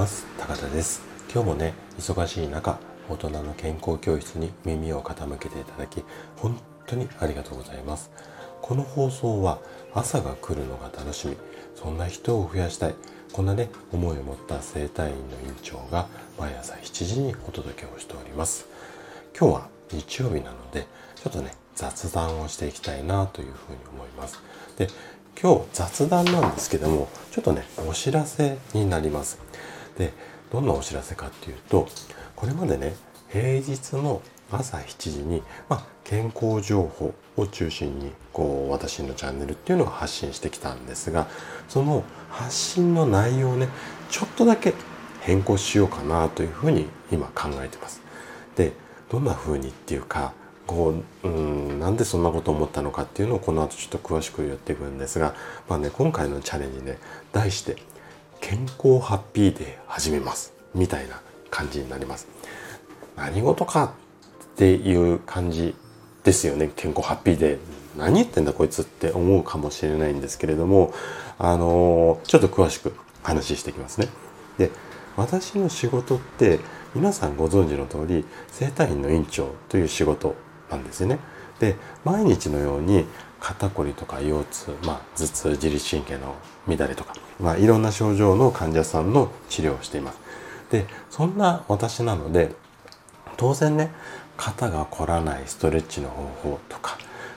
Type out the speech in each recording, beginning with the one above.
ます。高田です。今日もね忙しい中大人の健康教室に耳を傾けていただき本当にありがとうございます。この放送は朝が来るのが楽しみ。そんな人を増やしたい。こんなね思いを持った整体院の院長が毎朝7時にお届けをしております。今日は日曜日なのでちょっとね雑談をしていきたいなというふうに思います。で今日雑談なんですけどもちょっとねお知らせになります。でどんなお知らせかっていうとこれまでね平日の朝7時に、まあ、健康情報を中心にこう私のチャンネルっていうのを発信してきたんですがその発信の内容をねちょっとだけ変更しようかなというふうに今考えてます。でどんな風にっていうかこううんなんでそんなこと思ったのかっていうのをこの後ちょっと詳しく言っていくんですが、まあね、今回のチャレンジね題して「健康ハッピーデー始めます」みたいな感じになります。何事かっていう感じですよね健康ハッピーデー何言ってんだこいつって思うかもしれないんですけれどもあのちょっと詳しく話していきますね。で私の仕事って皆さんご存知の通り整体院の院長という仕事なんですよね。で毎日のように肩こりとか腰痛、まあ、頭痛自律神経の乱れとか、まあ、いろんな症状の患者さんの治療をしています。でそんな私なので当然ね肩が凝らないストレッチの方法とか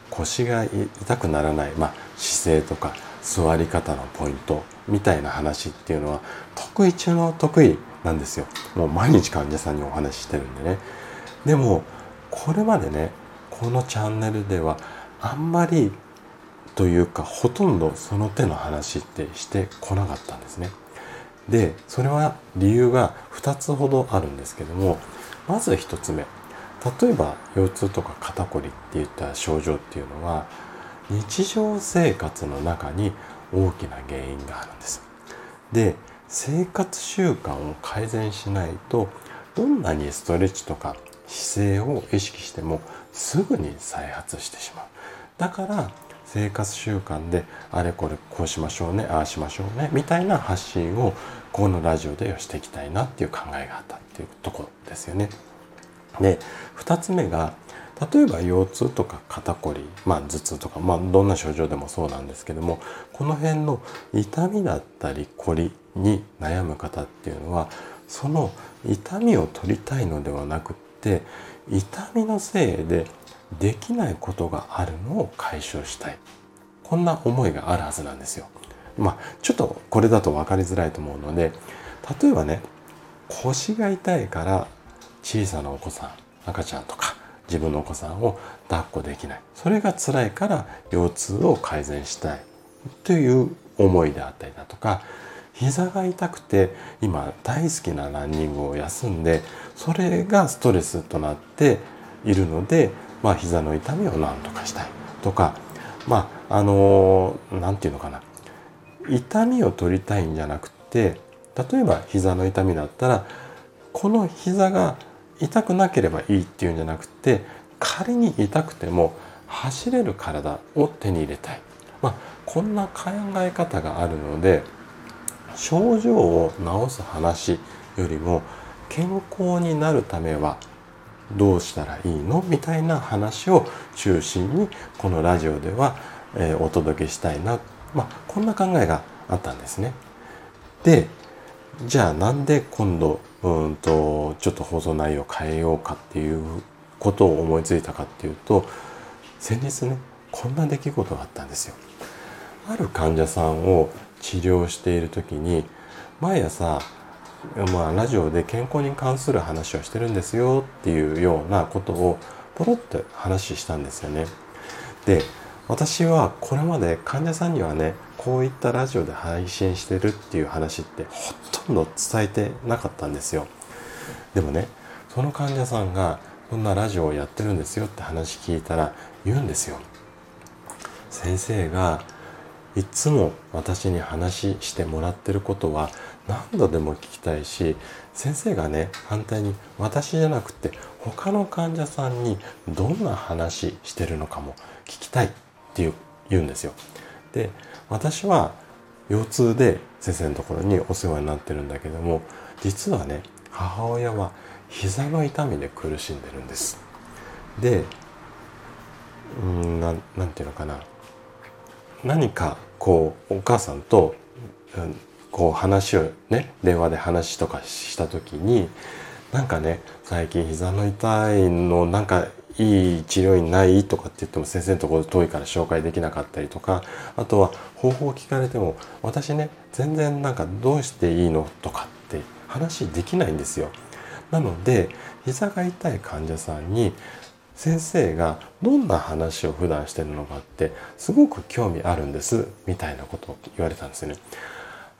腰が痛くならない、まあ、姿勢とか座り方のポイントみたいな話っていうのは得意中の得意なんですよもう毎日患者さんにお話ししてるんでねでもこれまでねこのチャンネルではあんまりというかほとんどその手の話ってしてこなかったんですね。でそれは理由が2つほどあるんですけどもまず1つ目例えば腰痛とか肩こりっていった症状っていうのは日常生活の中に大きな原因があるんです。で生活習慣を改善しないとどんなにストレッチとか姿勢を意識してもすぐに再発してしまうだから生活習慣であれこれこうしましょうねああしましょうねみたいな発信をこのラジオでしていきたいなっていう考えがあったっていうところですよね。で2つ目が例えば腰痛とか肩こり、まあ、頭痛とか、まあ、どんな症状でもそうなんですけどもこの辺の痛みだったりこりに悩む方っていうのはその痛みを取りたいのではなくって痛みのせいでできないことがあるのを解消したい。こんな思いがあるはずなんですよ。まあちょっとこれだと分かりづらいと思うので例えばね腰が痛いから小さなお子さん赤ちゃんとか自分のお子さんを抱っこできない。それが辛いから腰痛を改善したい。という思いであったりだとか膝が痛くて今大好きなランニングを休んでそれがストレスとなっているので、まあ、膝の痛みを何とかしたいとかまああの何て言うのかな。痛みを取りたいんじゃなくて例えば膝の痛みだったらこの膝が痛くなければいいっていうんじゃなくて仮に痛くても走れる体を手に入れたい、まあ、こんな考え方があるので症状を治す話よりも健康になるためはどうしたらいいの？みたいな話を中心にこのラジオでは、え、お届けしたいな、まあ、こんな考えがあったんですね。でじゃあなんで今度うんとちょっと放送内容を変えようかっていうことを思いついたかっていうと先日ねこんな出来事があったんですよ。ある患者さんを治療している時に毎朝まあ、ラジオで健康に関する話をしてるんですよっていうようなことをポロッと話したんですよね。で私はこれまで患者さんにはねこういったラジオで配信してるっていう話ってほとんど伝えてなかったんですよ。でもねその患者さんがこんなラジオをやってるんですよって話聞いたら言うんですよ。先生がいつも私に話してもらってることは何度でも聞きたいし先生がね反対に私じゃなくて他の患者さんにどんな話してるのかも聞きたいって言うんですよ。で私は腰痛で先生のところにお世話になってるんだけども実はね母親は膝の痛みで苦しんでるんですでうんななんていうのかな何かこうお母さんと、うん、こう話をね電話で話とかした時になんかね最近膝の痛いのなんかいい治療院ないとかって言っても先生のところ遠いから紹介できなかったりとかあとは方法を聞かれても私ね全然なんかどうしていいのとかって話できないんですよ。なので膝が痛い患者さんに先生がどんな話を普段してるのかってすごく興味あるんですみたいなことを言われたんですよね。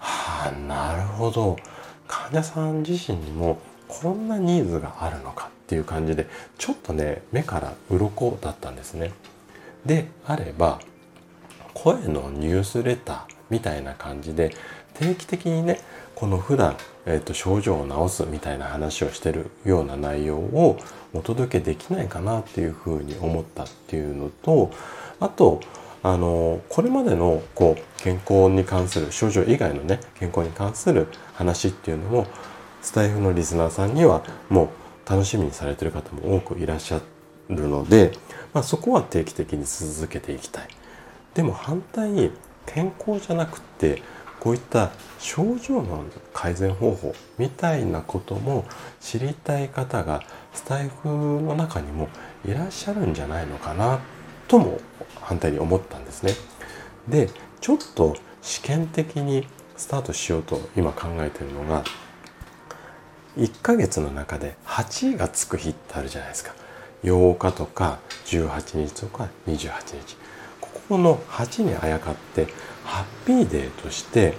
はあなるほど患者さん自身にもこんなニーズがあるのかっていう感じでちょっとね目から鱗だったんですね。であれば声のニュースレターみたいな感じで定期的にねこの普段、えーと、症状を治すみたいな話をしてるような内容をお届けできないかなっていうふうに思ったっていうのとあとあのこれまでのこう健康に関する症状以外のね健康に関する話っていうのもスタイフのリスナーさんにはもう楽しみにされてる方も多くいらっしゃるので、まあ、そこは定期的に続けていきたい。でも反対に健康じゃなくってこういった症状の改善方法みたいなことも知りたい方がスタイフの中にもいらっしゃるんじゃないのかなっとも反対に思ったんですね。でちょっと試験的にスタートしようと今考えてるのが1ヶ月の中で8位がつく日ってあるじゃないですか8日とか18日とか28日ここの8にあやかってハッピーデーとして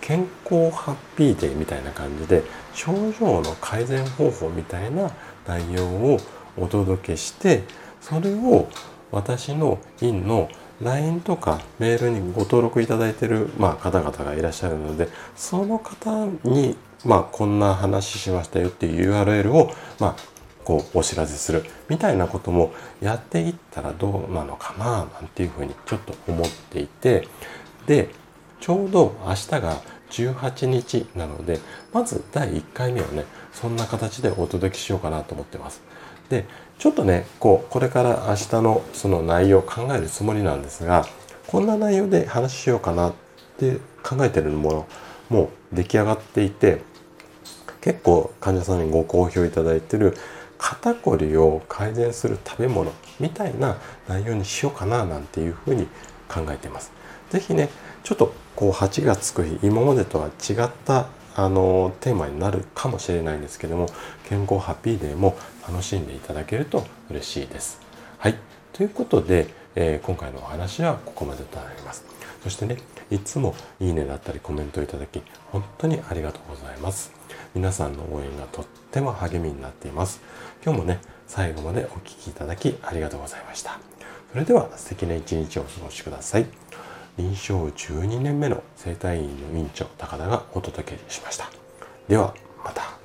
健康ハッピーデーみたいな感じで症状の改善方法みたいな内容をお届けしてそれを私の院の LINE とかメールにご登録いただいてる、まあ、方々がいらっしゃるのでその方に、まあ、こんな話しましたよっていう URL を、まあ、こうお知らせするみたいなこともやっていったらどうなのかななんていうふうにちょっと思っていてでちょうど明日が18日なのでまず第1回目をねそんな形でお届けしようかなと思ってます。でちょっとねこうこれから明日のその内容を考えるつもりなんですがこんな内容で話しようかなって考えてるものもう出来上がっていて結構患者さんにご好評いただいてる肩こりを改善する食べ物みたいな内容にしようかななんていうふうに考えています。是非ねちょっとこう8がつく日今までとは違ったあのテーマになるかもしれないんですけども健康ハッピーデーも楽しんでいただけると嬉しいです。はいということで、えー、今回のお話はここまでとなります。そしてねいつもいいねだったりコメントいただき本当にありがとうございます。皆さんの応援がとっても励みになっています。今日もね最後までお聴きいただきありがとうございました。それでは素敵な一日をお過ごしください。臨床12年目の整体院の院長高田がお届けしました。ではまた。